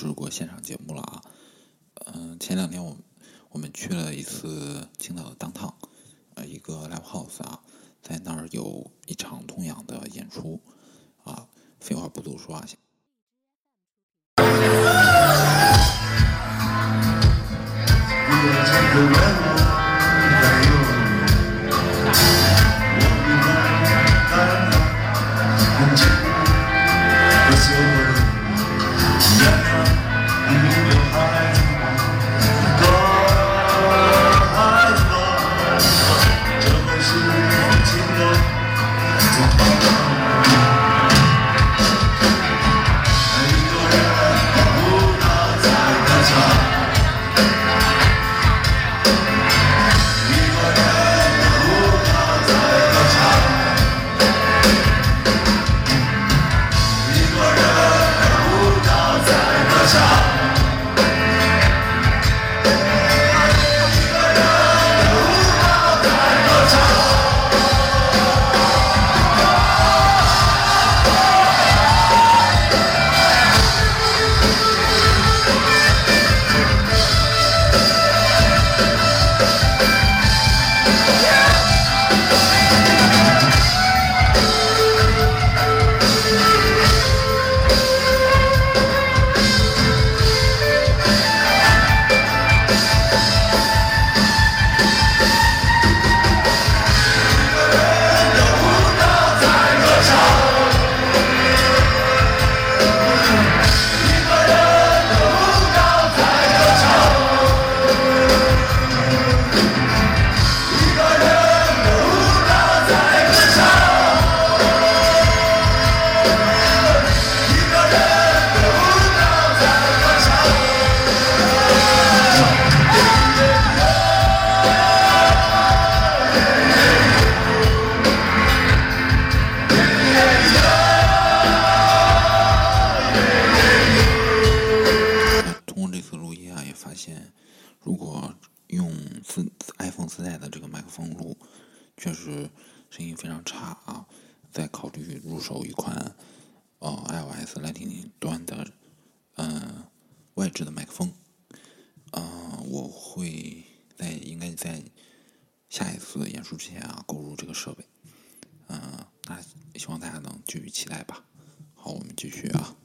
直播现场节目了啊。嗯，前两天我我们去了一次青岛的当趟，呃，一个 live house 啊，在那儿有一场痛仰的演出啊。废话不多说啊。在应该在下一次演出之前啊购入这个设备，嗯，那希望大家能继续期待吧。好，我们继续啊。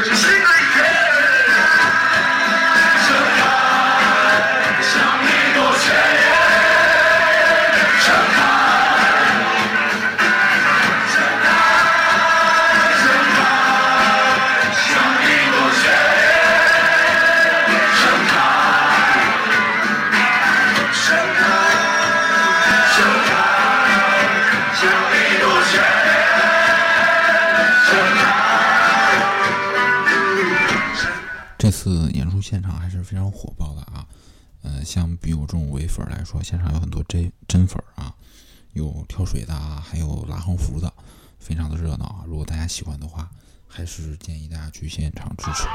这非常火爆的啊，嗯，像比我这种伪粉来说，现场有很多真真粉啊，有跳水的，还有拉横幅的，非常的热闹啊。如果大家喜欢的话，还是建议大家去现场支持。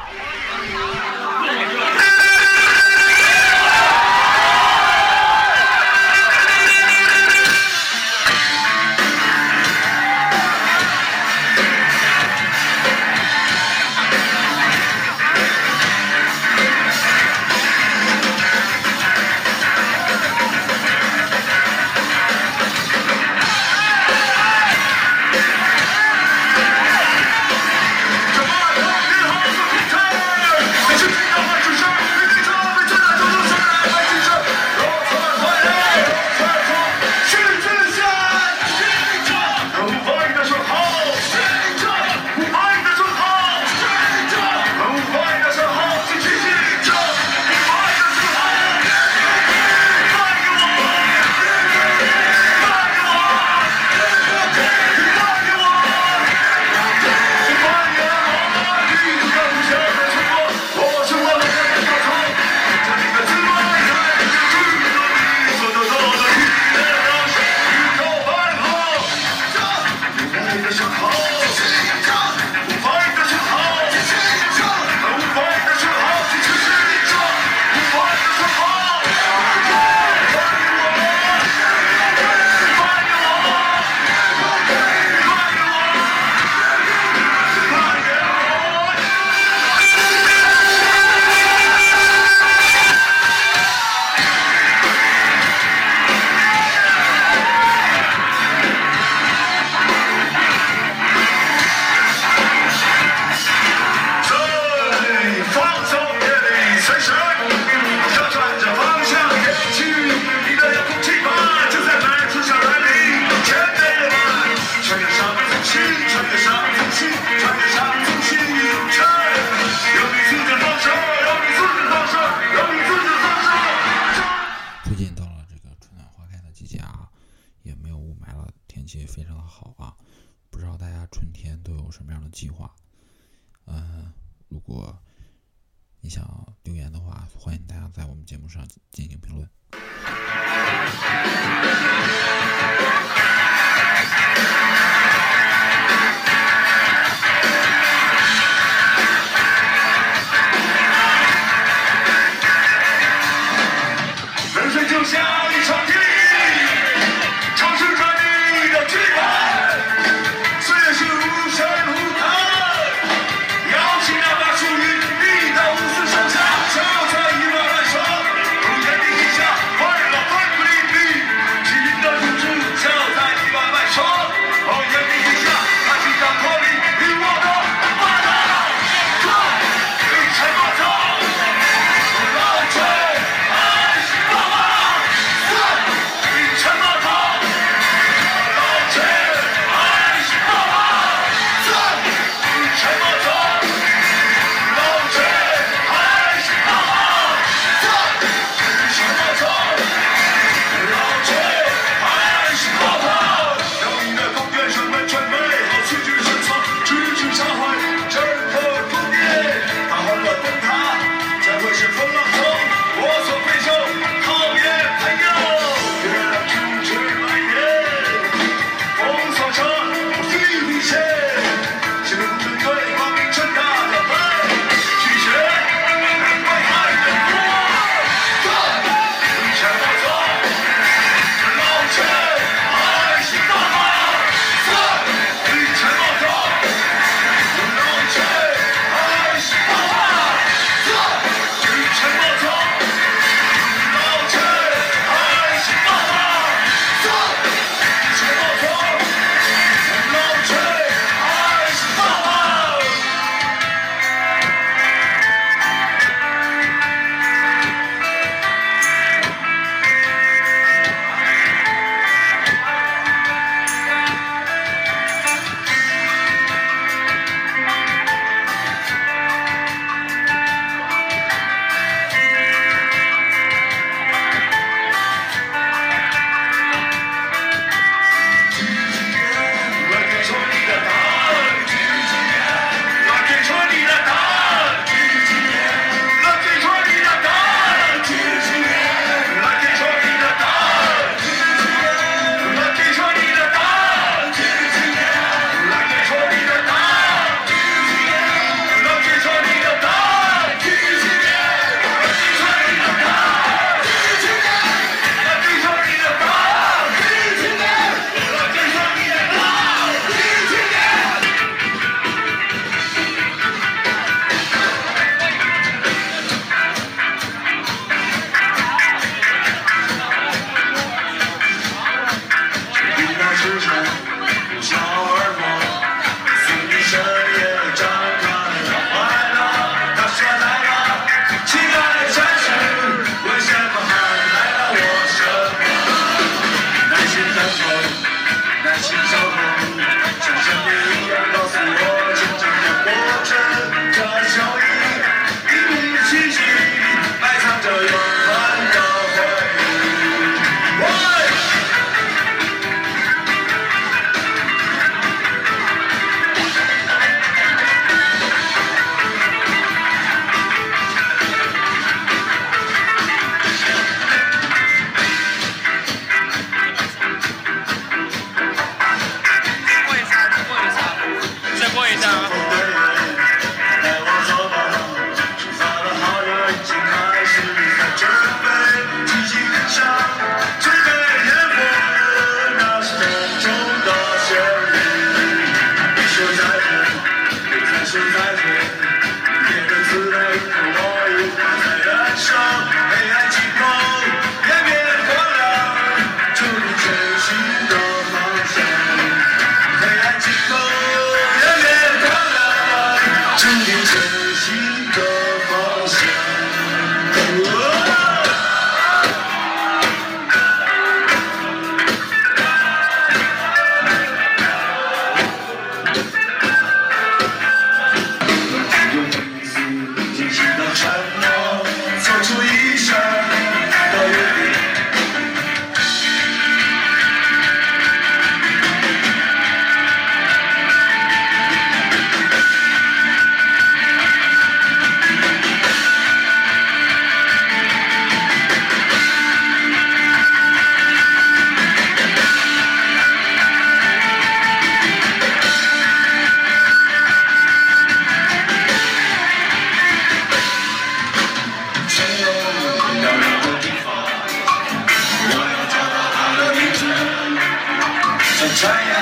这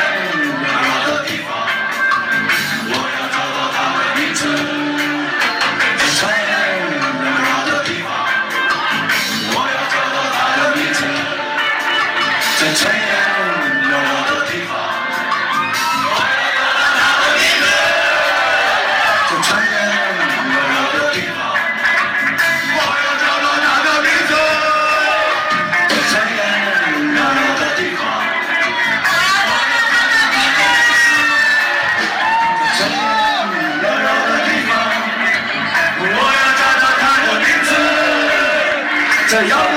Yeah. y'all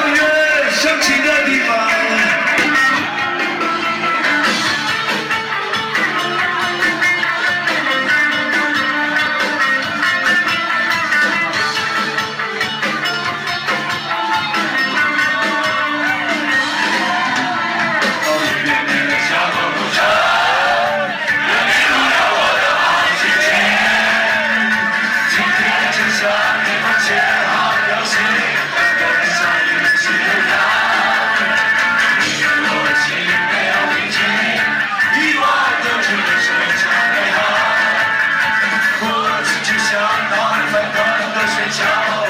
Joe.